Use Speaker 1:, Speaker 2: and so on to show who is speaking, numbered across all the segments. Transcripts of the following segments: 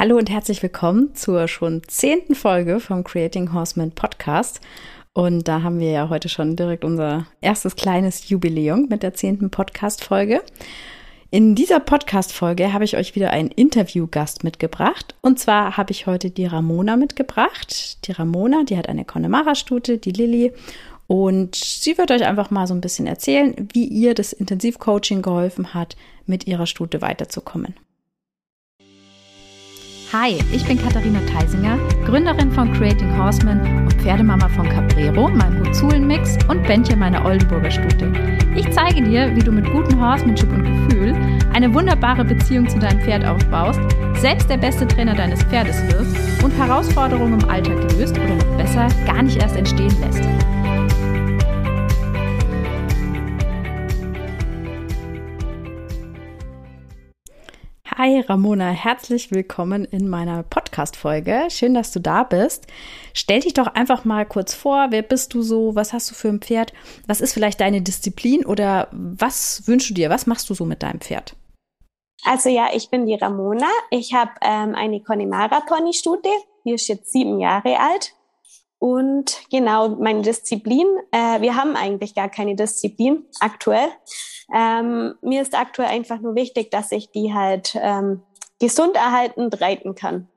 Speaker 1: Hallo und herzlich willkommen zur schon zehnten Folge vom Creating Horseman Podcast. Und da haben wir ja heute schon direkt unser erstes kleines Jubiläum mit der zehnten Podcast-Folge. In dieser Podcast-Folge habe ich euch wieder einen Interviewgast mitgebracht. Und zwar habe ich heute die Ramona mitgebracht. Die Ramona, die hat eine Connemara-Stute, die Lilly. Und sie wird euch einfach mal so ein bisschen erzählen, wie ihr das Intensivcoaching geholfen hat, mit ihrer Stute weiterzukommen.
Speaker 2: Hi, ich bin Katharina Theisinger, Gründerin von Creating Horseman und Pferdemama von Caprero, meinem Huzulen-Mix und Bändchen meiner Oldenburger Stute. Ich zeige dir, wie du mit gutem Horsemanship und Gefühl eine wunderbare Beziehung zu deinem Pferd aufbaust, selbst der beste Trainer deines Pferdes wirst und Herausforderungen im Alltag löst oder noch besser gar nicht erst entstehen lässt.
Speaker 1: Hi Ramona, herzlich willkommen in meiner Podcast-Folge. Schön, dass du da bist. Stell dich doch einfach mal kurz vor. Wer bist du so? Was hast du für ein Pferd? Was ist vielleicht deine Disziplin oder was wünschst du dir? Was machst du so mit deinem Pferd?
Speaker 3: Also ja, ich bin die Ramona. Ich habe ähm, eine Connemara Pony-Stute. Die ist jetzt sieben Jahre alt. Und genau, meine Disziplin, äh, wir haben eigentlich gar keine Disziplin aktuell. Ähm, mir ist aktuell einfach nur wichtig, dass ich die halt ähm, gesund erhaltend reiten kann.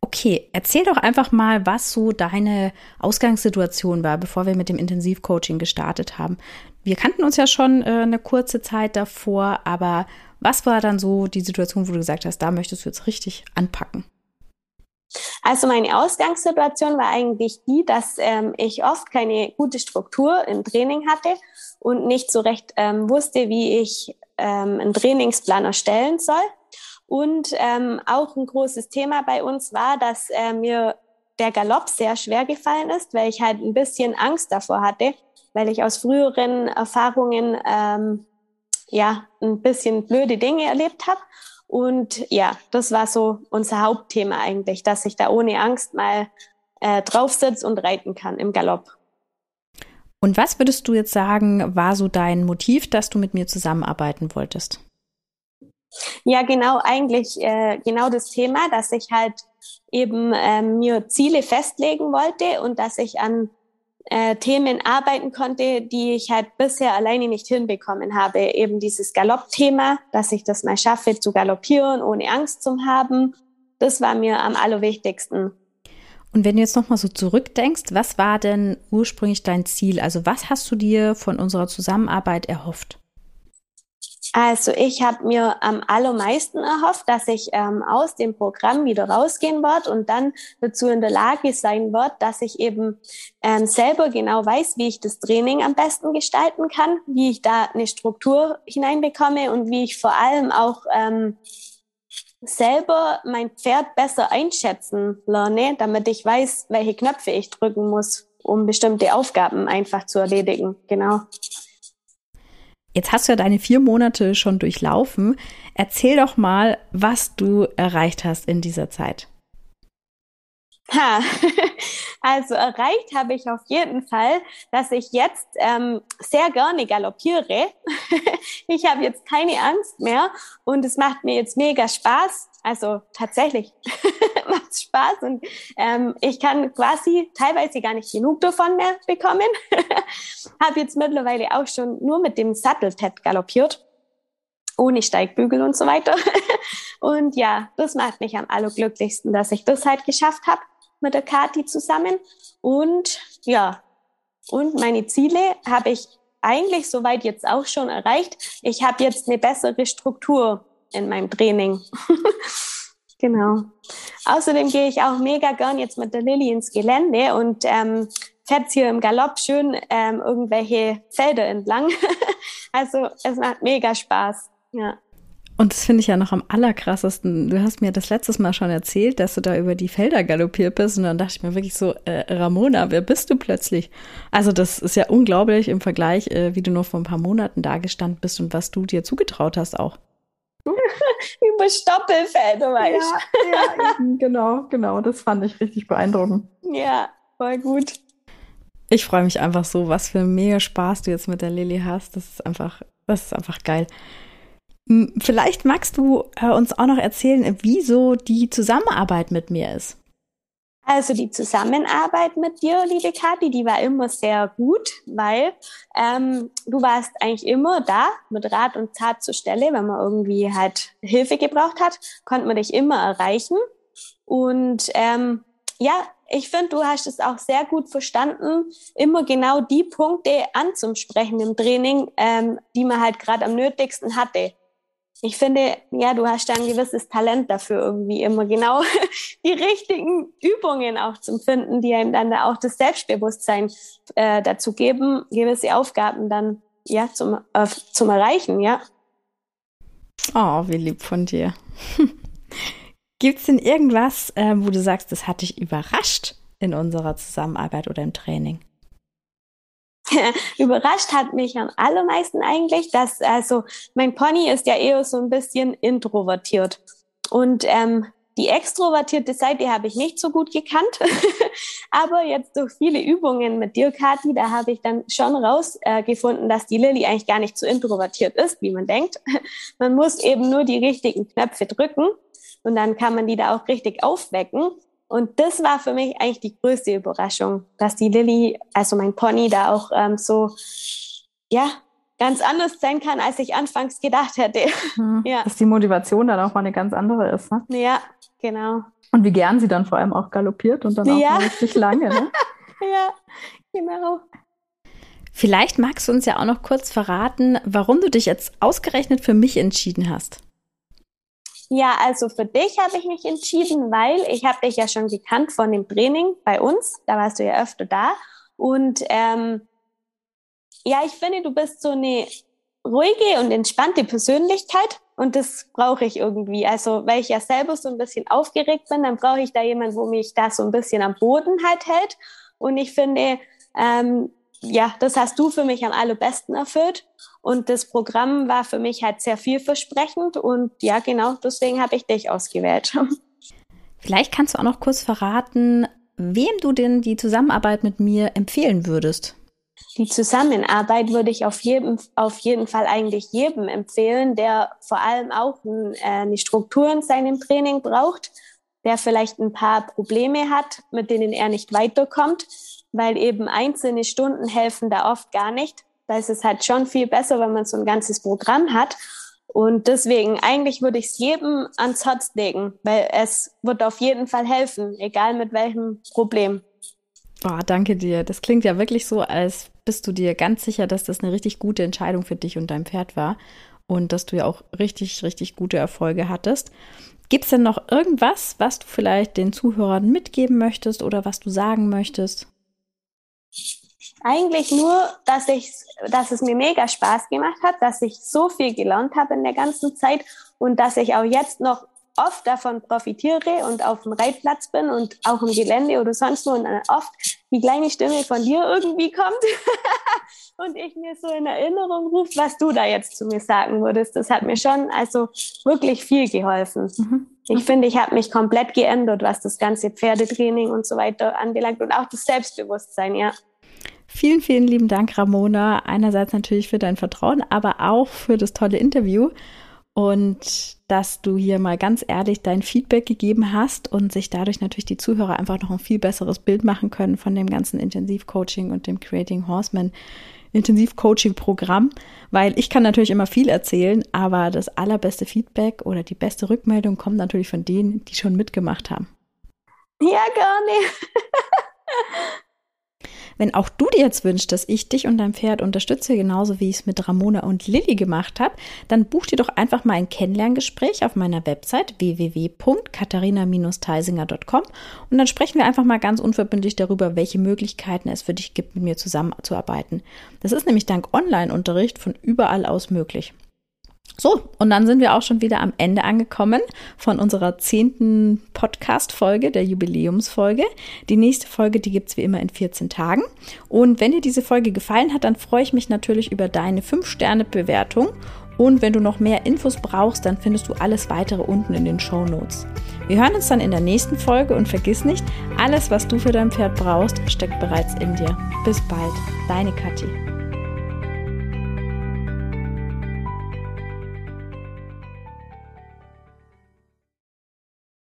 Speaker 1: Okay, erzähl doch einfach mal, was so deine Ausgangssituation war, bevor wir mit dem Intensivcoaching gestartet haben. Wir kannten uns ja schon äh, eine kurze Zeit davor, aber was war dann so die Situation, wo du gesagt hast, da möchtest du jetzt richtig anpacken?
Speaker 3: Also meine Ausgangssituation war eigentlich die, dass ähm, ich oft keine gute Struktur im Training hatte und nicht so recht ähm, wusste, wie ich ähm, einen Trainingsplan erstellen soll. Und ähm, auch ein großes Thema bei uns war, dass äh, mir der Galopp sehr schwer gefallen ist, weil ich halt ein bisschen Angst davor hatte, weil ich aus früheren Erfahrungen ähm, ja ein bisschen blöde Dinge erlebt habe und ja, das war so unser Hauptthema eigentlich, dass ich da ohne Angst mal äh, drauf sitze und reiten kann im Galopp.
Speaker 1: Und was würdest du jetzt sagen, war so dein Motiv, dass du mit mir zusammenarbeiten wolltest?
Speaker 3: Ja, genau, eigentlich äh, genau das Thema, dass ich halt eben äh, mir Ziele festlegen wollte und dass ich an äh, Themen arbeiten konnte, die ich halt bisher alleine nicht hinbekommen habe. Eben dieses Galoppthema, dass ich das mal schaffe zu galoppieren, ohne Angst zu haben. Das war mir am allerwichtigsten.
Speaker 1: Und wenn du jetzt nochmal so zurückdenkst, was war denn ursprünglich dein Ziel? Also was hast du dir von unserer Zusammenarbeit erhofft?
Speaker 3: Also ich habe mir am allermeisten erhofft, dass ich ähm, aus dem Programm wieder rausgehen werde und dann dazu in der Lage sein werde, dass ich eben ähm, selber genau weiß, wie ich das Training am besten gestalten kann, wie ich da eine Struktur hineinbekomme und wie ich vor allem auch ähm, selber mein Pferd besser einschätzen lerne, damit ich weiß, welche Knöpfe ich drücken muss, um bestimmte Aufgaben einfach zu erledigen. Genau.
Speaker 1: Jetzt hast du ja deine vier Monate schon durchlaufen. Erzähl doch mal, was du erreicht hast in dieser Zeit.
Speaker 3: Ha, also erreicht habe ich auf jeden Fall, dass ich jetzt ähm, sehr gerne galoppiere. ich habe jetzt keine Angst mehr und es macht mir jetzt mega Spaß. Also tatsächlich Spaß und ähm, ich kann quasi teilweise gar nicht genug davon mehr bekommen. habe jetzt mittlerweile auch schon nur mit dem Sattelpad galoppiert ohne Steigbügel und so weiter. und ja, das macht mich am allerglücklichsten, dass ich das halt geschafft habe mit der Kati zusammen. Und ja, und meine Ziele habe ich eigentlich soweit jetzt auch schon erreicht. Ich habe jetzt eine bessere Struktur in meinem Training. genau. Außerdem gehe ich auch mega gern jetzt mit der Lilly ins Gelände und ähm, fährt hier im Galopp schön ähm, irgendwelche Felder entlang. also es macht mega Spaß. Ja.
Speaker 1: Und das finde ich ja noch am allerkrassesten. Du hast mir das letztes Mal schon erzählt, dass du da über die Felder galoppiert bist. Und dann dachte ich mir wirklich so, äh, Ramona, wer bist du plötzlich? Also das ist ja unglaublich im Vergleich, äh, wie du nur vor ein paar Monaten da gestanden bist und was du dir zugetraut hast auch.
Speaker 3: über Stoppelfelder, weißt
Speaker 1: du? Ja, ja genau, genau. Das fand ich richtig beeindruckend.
Speaker 3: Ja, voll gut.
Speaker 1: Ich freue mich einfach so, was für mega Spaß du jetzt mit der Lilly hast. Das ist einfach, das ist einfach geil. Vielleicht magst du äh, uns auch noch erzählen, wieso die Zusammenarbeit mit mir ist.
Speaker 3: Also die Zusammenarbeit mit dir, liebe Kathi, die war immer sehr gut, weil ähm, du warst eigentlich immer da mit Rat und Tat zur Stelle. Wenn man irgendwie halt Hilfe gebraucht hat, konnte man dich immer erreichen. Und ähm, ja, ich finde, du hast es auch sehr gut verstanden, immer genau die Punkte anzusprechen im Training, ähm, die man halt gerade am nötigsten hatte ich finde, ja, du hast da ein gewisses Talent dafür, irgendwie immer genau die richtigen Übungen auch zu finden, die einem dann da auch das Selbstbewusstsein äh, dazu geben, gewisse Aufgaben dann ja zum, äh, zum Erreichen, ja.
Speaker 1: Oh, wie lieb von dir. Gibt es denn irgendwas, äh, wo du sagst, das hat dich überrascht in unserer Zusammenarbeit oder im Training?
Speaker 3: überrascht hat mich am allermeisten eigentlich, dass also mein Pony ist ja eher so ein bisschen introvertiert und ähm, die extrovertierte Seite habe ich nicht so gut gekannt, aber jetzt durch viele Übungen mit dir, Kathi, da habe ich dann schon rausgefunden, äh, dass die Lilly eigentlich gar nicht so introvertiert ist, wie man denkt. Man muss eben nur die richtigen Knöpfe drücken und dann kann man die da auch richtig aufwecken. Und das war für mich eigentlich die größte Überraschung, dass die Lilly, also mein Pony, da auch ähm, so, ja, ganz anders sein kann, als ich anfangs gedacht hätte.
Speaker 1: Mhm. Ja. Dass die Motivation dann auch mal eine ganz andere ist. Ne?
Speaker 3: Ja, genau.
Speaker 1: Und wie gern sie dann vor allem auch galoppiert und dann auch ja. richtig lange. Ne?
Speaker 3: ja, genau.
Speaker 1: Vielleicht magst du uns ja auch noch kurz verraten, warum du dich jetzt ausgerechnet für mich entschieden hast.
Speaker 3: Ja, also für dich habe ich mich entschieden, weil ich habe dich ja schon gekannt von dem Training bei uns. Da warst du ja öfter da. Und ähm, ja, ich finde, du bist so eine ruhige und entspannte Persönlichkeit. Und das brauche ich irgendwie. Also, weil ich ja selber so ein bisschen aufgeregt bin, dann brauche ich da jemanden, wo mich da so ein bisschen am Boden halt hält. Und ich finde, ähm, ja, das hast du für mich am allerbesten erfüllt. Und das Programm war für mich halt sehr vielversprechend. Und ja, genau deswegen habe ich dich ausgewählt.
Speaker 1: Vielleicht kannst du auch noch kurz verraten, wem du denn die Zusammenarbeit mit mir empfehlen würdest.
Speaker 3: Die Zusammenarbeit würde ich auf jeden, auf jeden Fall eigentlich jedem empfehlen, der vor allem auch äh, eine Struktur in seinem Training braucht, der vielleicht ein paar Probleme hat, mit denen er nicht weiterkommt weil eben einzelne Stunden helfen da oft gar nicht. Da ist es halt schon viel besser, wenn man so ein ganzes Programm hat. Und deswegen, eigentlich würde ich es jedem ans Herz legen, weil es wird auf jeden Fall helfen, egal mit welchem Problem.
Speaker 1: Boah, danke dir. Das klingt ja wirklich so, als bist du dir ganz sicher, dass das eine richtig gute Entscheidung für dich und dein Pferd war und dass du ja auch richtig, richtig gute Erfolge hattest. Gibt es denn noch irgendwas, was du vielleicht den Zuhörern mitgeben möchtest oder was du sagen möchtest?
Speaker 3: Eigentlich nur, dass ich, dass es mir mega Spaß gemacht hat, dass ich so viel gelernt habe in der ganzen Zeit und dass ich auch jetzt noch oft davon profitiere und auf dem Reitplatz bin und auch im Gelände oder sonst wo und oft die kleine Stimme von dir irgendwie kommt und ich mir so in Erinnerung rufe, was du da jetzt zu mir sagen würdest. Das hat mir schon also wirklich viel geholfen. Mhm. Ich finde, ich habe mich komplett geändert, was das ganze Pferdetraining und so weiter anbelangt und auch das Selbstbewusstsein, ja.
Speaker 1: Vielen, vielen lieben Dank, Ramona. Einerseits natürlich für dein Vertrauen, aber auch für das tolle Interview und dass du hier mal ganz ehrlich dein Feedback gegeben hast und sich dadurch natürlich die Zuhörer einfach noch ein viel besseres Bild machen können von dem ganzen Intensivcoaching und dem Creating Horseman Intensivcoaching-Programm, weil ich kann natürlich immer viel erzählen, aber das allerbeste Feedback oder die beste Rückmeldung kommt natürlich von denen, die schon mitgemacht haben.
Speaker 3: Ja, gar nicht.
Speaker 1: Wenn auch du dir jetzt wünschst, dass ich dich und dein Pferd unterstütze, genauso wie ich es mit Ramona und Lilly gemacht habe, dann buch dir doch einfach mal ein Kennenlerngespräch auf meiner Website www.katharina-teisinger.com und dann sprechen wir einfach mal ganz unverbindlich darüber, welche Möglichkeiten es für dich gibt, mit mir zusammenzuarbeiten. Das ist nämlich dank Online-Unterricht von überall aus möglich. So, und dann sind wir auch schon wieder am Ende angekommen von unserer zehnten Podcast-Folge, der Jubiläumsfolge. Die nächste Folge, die gibt's wie immer in 14 Tagen. Und wenn dir diese Folge gefallen hat, dann freue ich mich natürlich über deine 5-Sterne-Bewertung. Und wenn du noch mehr Infos brauchst, dann findest du alles weitere unten in den Show Notes. Wir hören uns dann in der nächsten Folge und vergiss nicht, alles, was du für dein Pferd brauchst, steckt bereits in dir. Bis bald, deine Kathi.